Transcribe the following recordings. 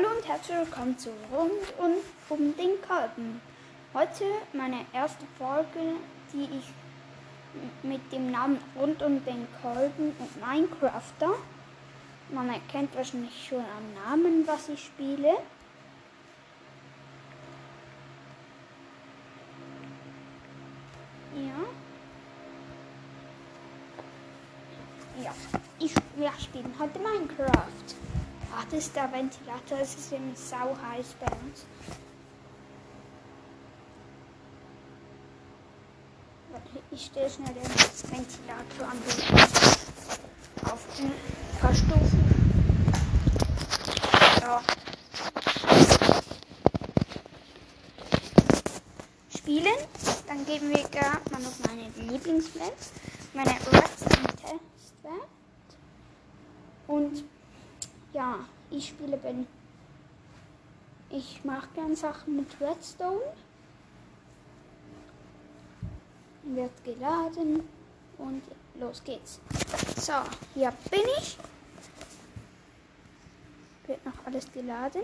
Hallo und herzlich willkommen zu Rund und um den Kolben. Heute meine erste Folge, die ich mit dem Namen Rund um den Kolben und Minecrafter. Man erkennt wahrscheinlich schon am Namen, was ich spiele. Ja. Ja, ich, wir spielen heute Minecraft. Ist der Ventilator, es ist nämlich sau heiß bei uns. Ich stelle schnell den Ventilator an den auf ein paar Stufen. So. Spielen, dann geben wir gerade mal noch meine Lieblingswelt, meine Redstone-Testwelt. Und spiele Ben. Ich mache gern Sachen mit Redstone. Wird geladen und los geht's. So, hier bin ich. Wird noch alles geladen.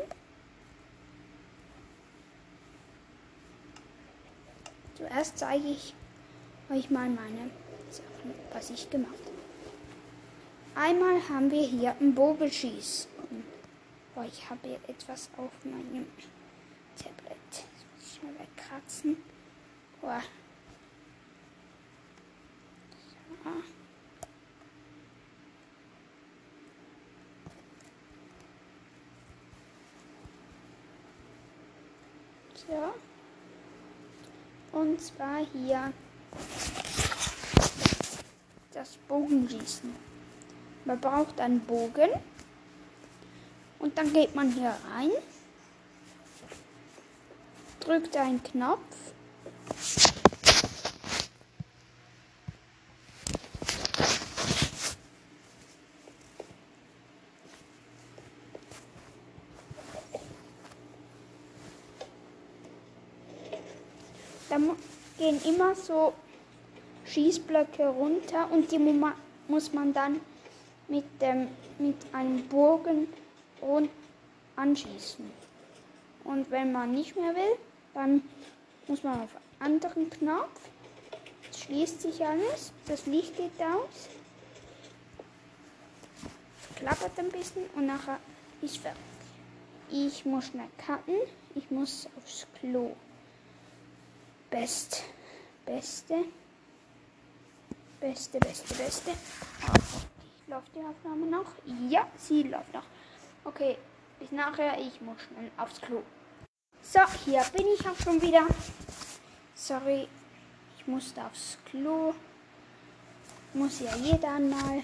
Zuerst zeige ich euch mal meine Sachen, was ich gemacht habe. Einmal haben wir hier ein Bogenschieß. Oh, ich habe hier etwas auf meinem Tablet. Das muss ich mal wegkratzen. Oh. So. so. Und zwar hier das Bogenschießen. Man braucht einen Bogen und dann geht man hier rein, drückt einen Knopf. Da gehen immer so Schießblöcke runter und die muss man dann mit, dem, mit einem Bogen rund anschießen. Und wenn man nicht mehr will, dann muss man auf anderen Knopf. Es schließt sich alles, das Licht geht aus, klappert ein bisschen und nachher ist fertig. Ich muss schnell cutten, ich muss aufs Klo. Best, beste, beste, beste, beste. Läuft die Aufnahme noch? Ja, sie läuft noch. Okay, bis nachher. Ich muss schnell aufs Klo. So, hier bin ich auch schon wieder. Sorry, ich musste aufs Klo. Muss ja jeder mal.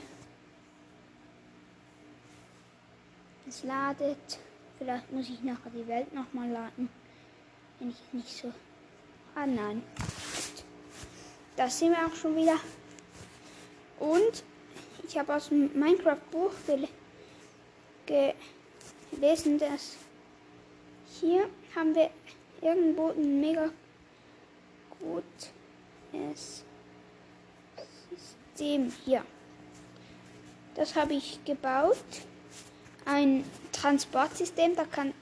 Es ladet. Vielleicht muss ich nachher die Welt nochmal laden. Wenn ich nicht so Ah nein. Das sind wir auch schon wieder. Und ich habe aus dem Minecraft-Buch gel gelesen, dass hier haben wir irgendwo ein mega gutes System hier. Das habe ich gebaut. Ein Transportsystem, da kann,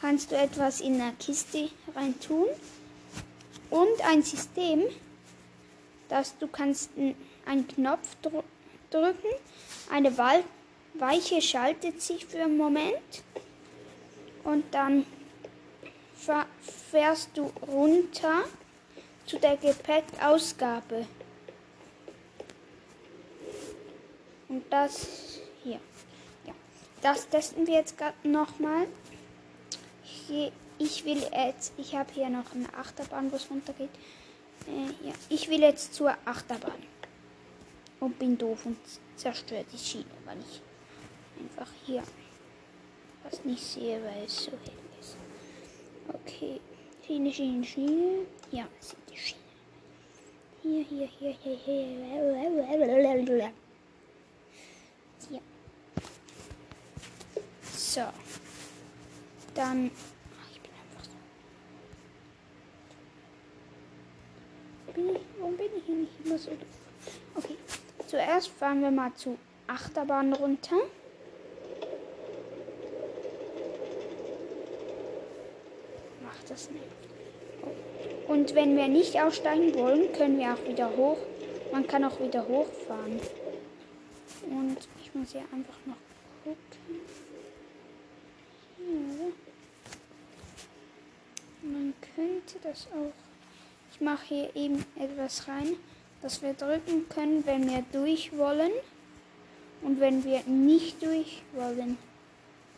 kannst du etwas in eine Kiste rein tun und ein System, dass du kannst einen Knopf dr drücken, eine Wal Weiche schaltet sich für einen Moment und dann fährst du runter zu der Gepäckausgabe. Und das hier. Ja. Das testen wir jetzt gerade nochmal. Ich will jetzt, ich habe hier noch eine Achterbahn, wo es runtergeht. Äh, ja, ich will jetzt zur Achterbahn. Und bin doof und zerstöre die Schiene, weil ich einfach hier was nicht sehe, weil es so hell ist. Okay, Schiene, Schiene, Schiene. Ja, das sind die Schiene. Hier, hier, hier, hier, hier. Hier. So. Dann bin ich, warum bin ich hier nicht immer so? Okay, zuerst fahren wir mal zu Achterbahn runter. Nervt. Und wenn wir nicht aussteigen wollen, können wir auch wieder hoch. Man kann auch wieder hochfahren. Und ich muss hier einfach noch gucken. Hier. Man könnte das auch. Ich mache hier eben etwas rein, dass wir drücken können, wenn wir durch wollen. Und wenn wir nicht durch wollen,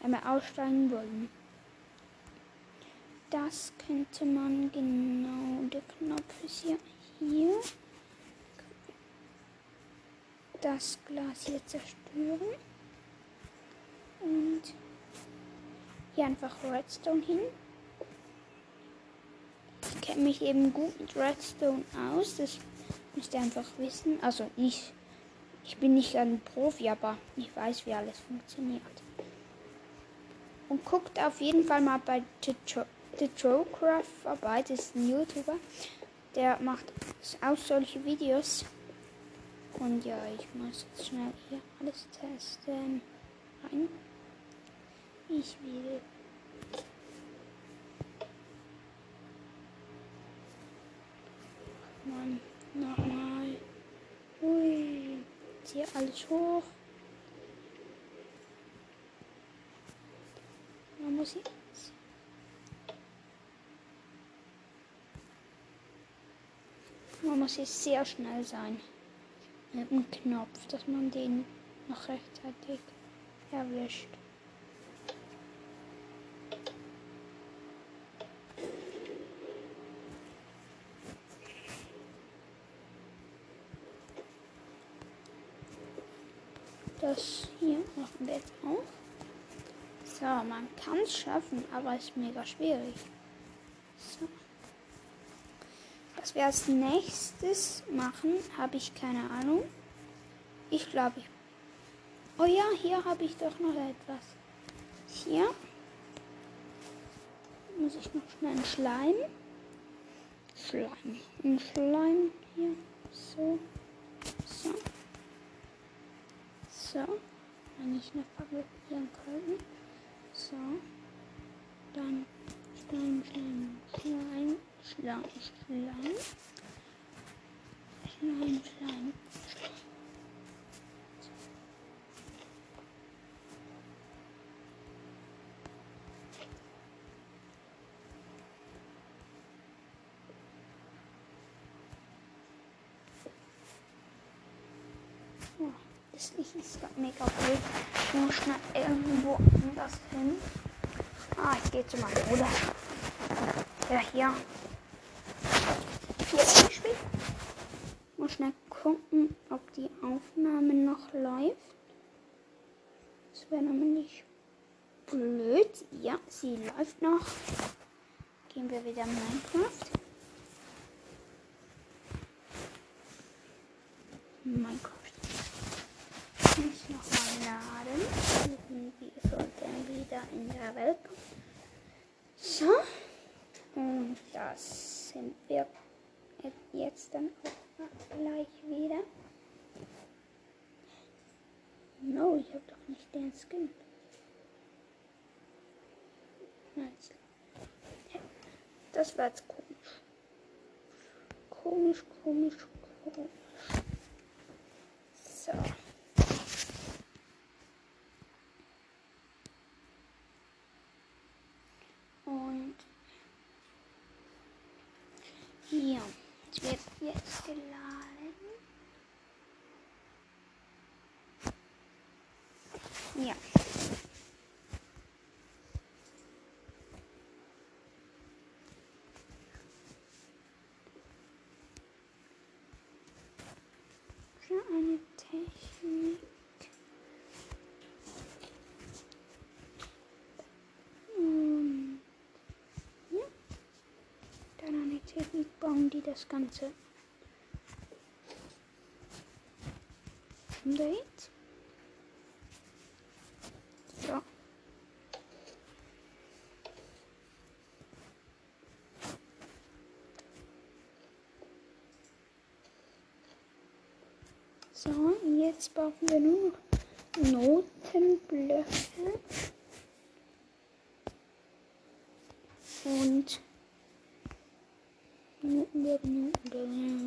wenn wir aussteigen wollen. Das könnte man genau. Der Knopf ist ja hier. Das Glas hier zerstören. Und hier einfach Redstone hin. Ich kenne mich eben gut mit Redstone aus. Das müsst ihr einfach wissen. Also ich, ich bin nicht ein Profi, aber ich weiß, wie alles funktioniert. Und guckt auf jeden Fall mal bei The vorbei. Das ist ein YouTuber. Der macht auch solche Videos. Und ja, ich muss jetzt schnell hier alles testen. Rein. Ich will. Mann, nochmal. Ui. Jetzt hier alles hoch. Man muss hier. Man muss hier sehr schnell sein. Mit dem Knopf, dass man den noch rechtzeitig erwischt. Das hier machen wir jetzt auch. So, man kann es schaffen, aber es ist mega schwierig. So. Was wir als nächstes machen, habe ich keine Ahnung. Ich glaube, ich. Oh ja, hier habe ich doch noch etwas. Hier muss ich noch schnell einen Schleim. Schleim. Ein Schleim hier. So. So. So. Wenn ich noch fabrizieren können. So. Dann Schleim, Schleim, Schleim. Schleim, Schleim. Schleim, Schleim, Schleim. das Licht ist mega cool. Ich muss schnell irgendwo anders hin. Ah, ich gehe zu meinem Bruder. Ja, hier. Muss schnell gucken, ob die Aufnahme noch läuft. Das wäre nämlich blöd. Ja, sie läuft noch. Gehen wir wieder in Minecraft. Minecraft. Ich muss nochmal laden. Wir sollten wieder in der Welt So. Und das sind wir jetzt dann auch gleich wieder. No, ich habe doch nicht den Skin. Das war jetzt komisch. Komisch, komisch, komisch. So. Und hier, jetzt geladen. Ja. Eine Technik. Und ja. Dann eine Technik bauen, die das Ganze umdreht. So. So, jetzt brauchen wir nur noch Notenblöcke. Und Newtonberg, Newtonberg.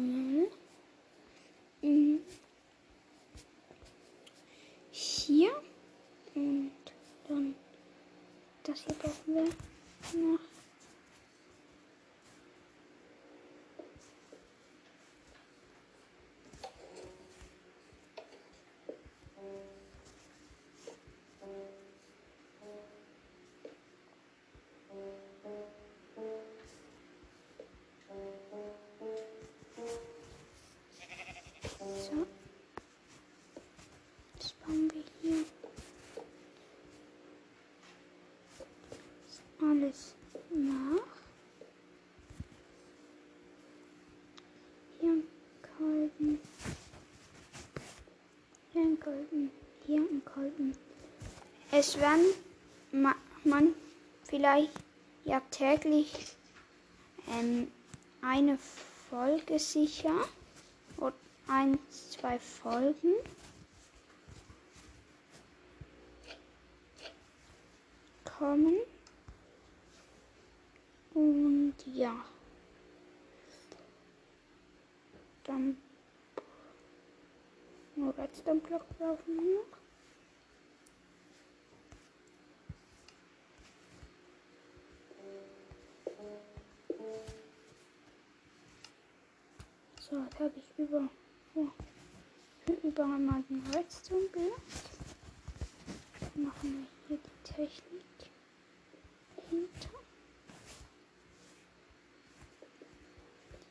Alles nach. Hier ein Kolben. Hier ein Kolben. Hier ein Kolben. Es werden ma man vielleicht ja täglich ähm, eine Folge sicher oder ein, zwei Folgen. kommen. Und ja. Dann nur Redstone-Block brauchen wir noch. So, jetzt habe ich über, oh, über einmal den Redstone-Block. Machen wir hier die Technik hinter.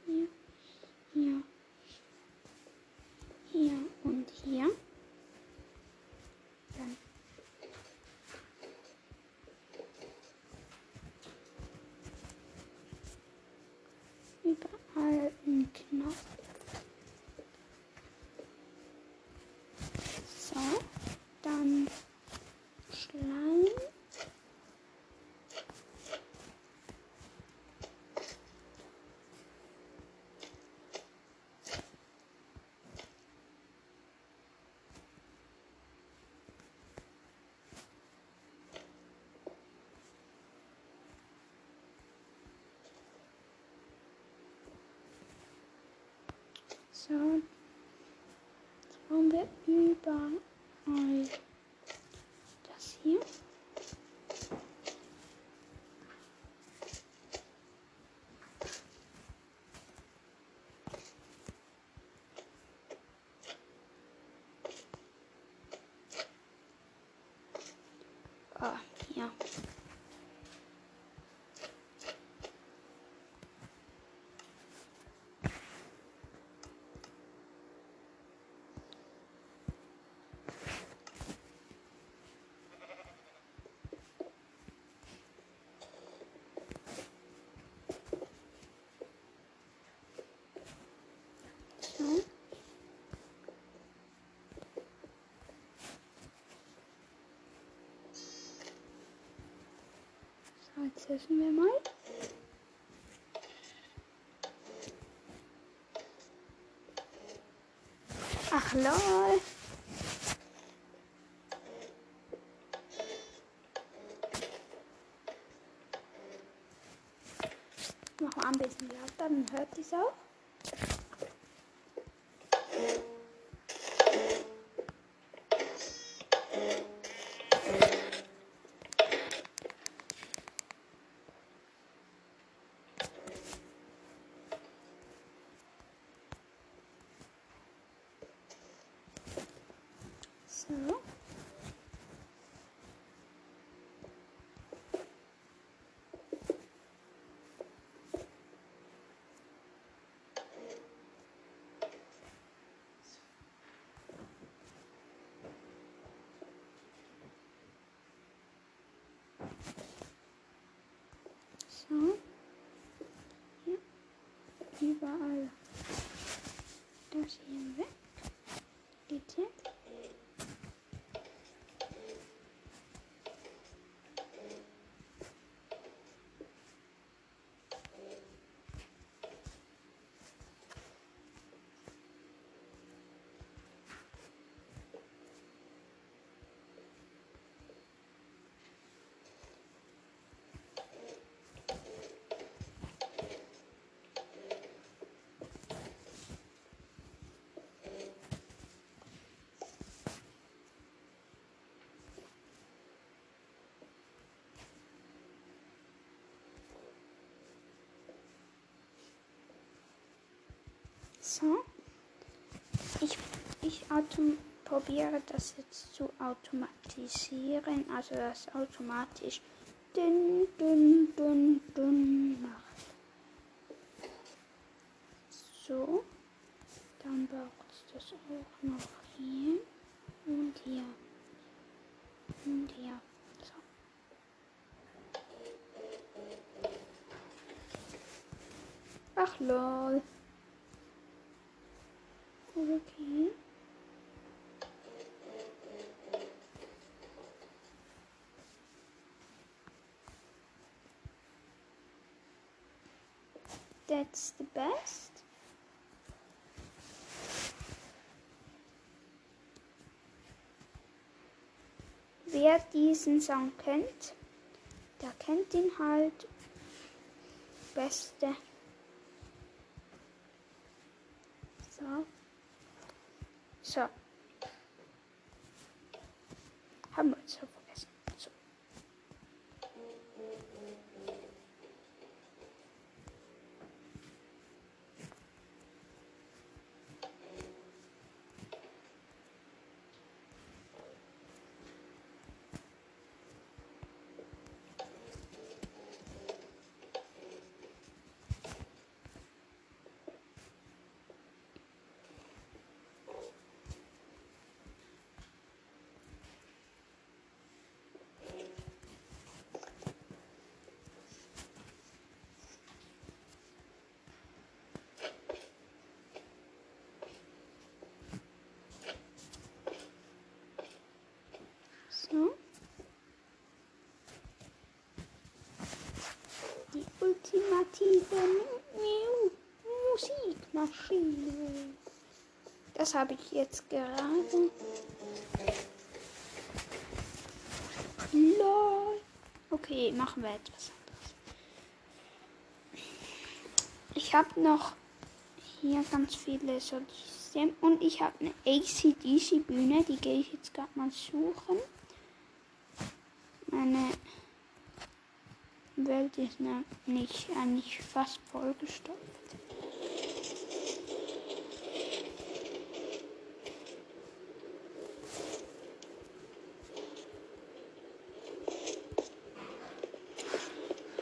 Hier, hier, hier und hier. Dann überall ein Knopf. So, dann Schleim. So, jetzt brauchen wir überall das hier. Ah, ja. So. Jetzt essen wir mal. Ach lol. Mach mal ein bisschen lauter, dann hört es auch. überall. Das hier weg. So. Ich, ich probiere das jetzt zu automatisieren, also das automatisch dünn, dünn, dünn, dünn macht. So. Dann braucht es das auch noch hier und hier und hier. So. Ach lol. Okay. That's the best. Wer diesen Song kennt, der kennt ihn halt. Beste. So. So. Haben wir uns so vergessen. So. So. Die ultimative Mu Musikmaschine. Das habe ich jetzt gerade. Lol. Okay, machen wir etwas anderes. Ich habe noch hier ganz viele solche und ich habe eine ACDC Bühne, die gehe ich jetzt gerade mal suchen. Meine Welt ist nämlich eigentlich fast vollgestopft.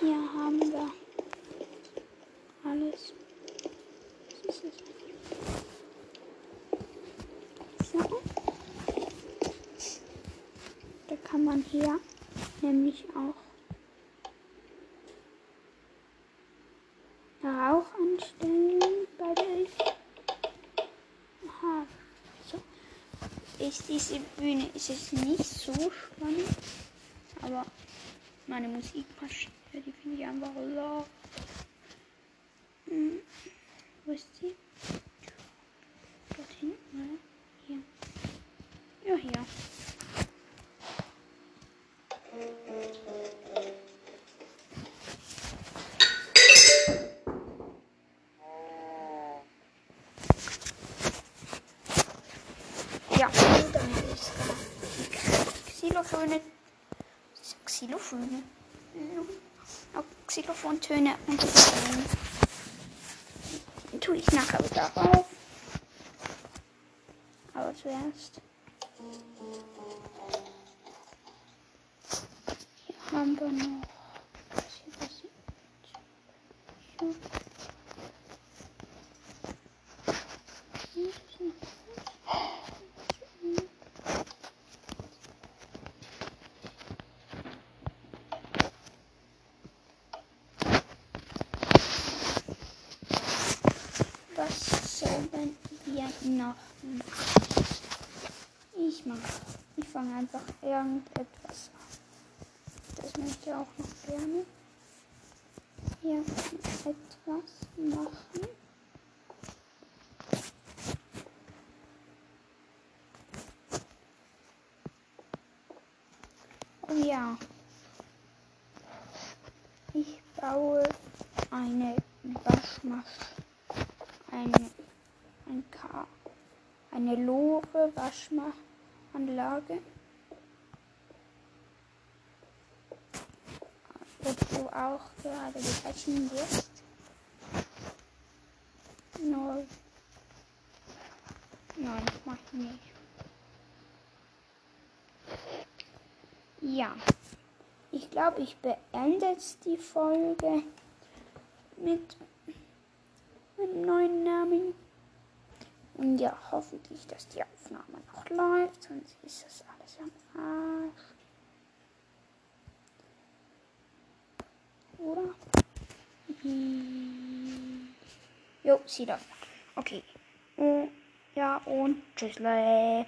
Hier haben wir alles. Was ist das? So. Da kann man hier nämlich auch Rauch anstellen bei der ich. Aha. So. Ist diese Bühne ist es nicht so spannend, aber meine Musikmaschine, die finde ich einfach low. Hm. Wo ist sie? Xylophone. Xylophone. Xylophontöne und die tue ich nachher wieder auf. Aber zuerst. Hier haben wir noch. Sollen wir noch machen? Ich mache. Ich fange einfach irgendetwas an. Das möchte ich auch noch gerne. Hier etwas machen. Oh ja. Ich baue eine Waschmaschine. Eine, ein K. Eine Lore Waschanlage. Wo du auch gerade gewaschen wirst. Null. Nein, mach ich nicht. Ja. Ich glaube, ich beende jetzt die Folge mit einem neuen Namen. Und ja, hoffentlich, dass die Aufnahme noch läuft, sonst ist das alles am Arsch. Oder? Jo, sie läuft. Okay. Oh, ja, und tschüss.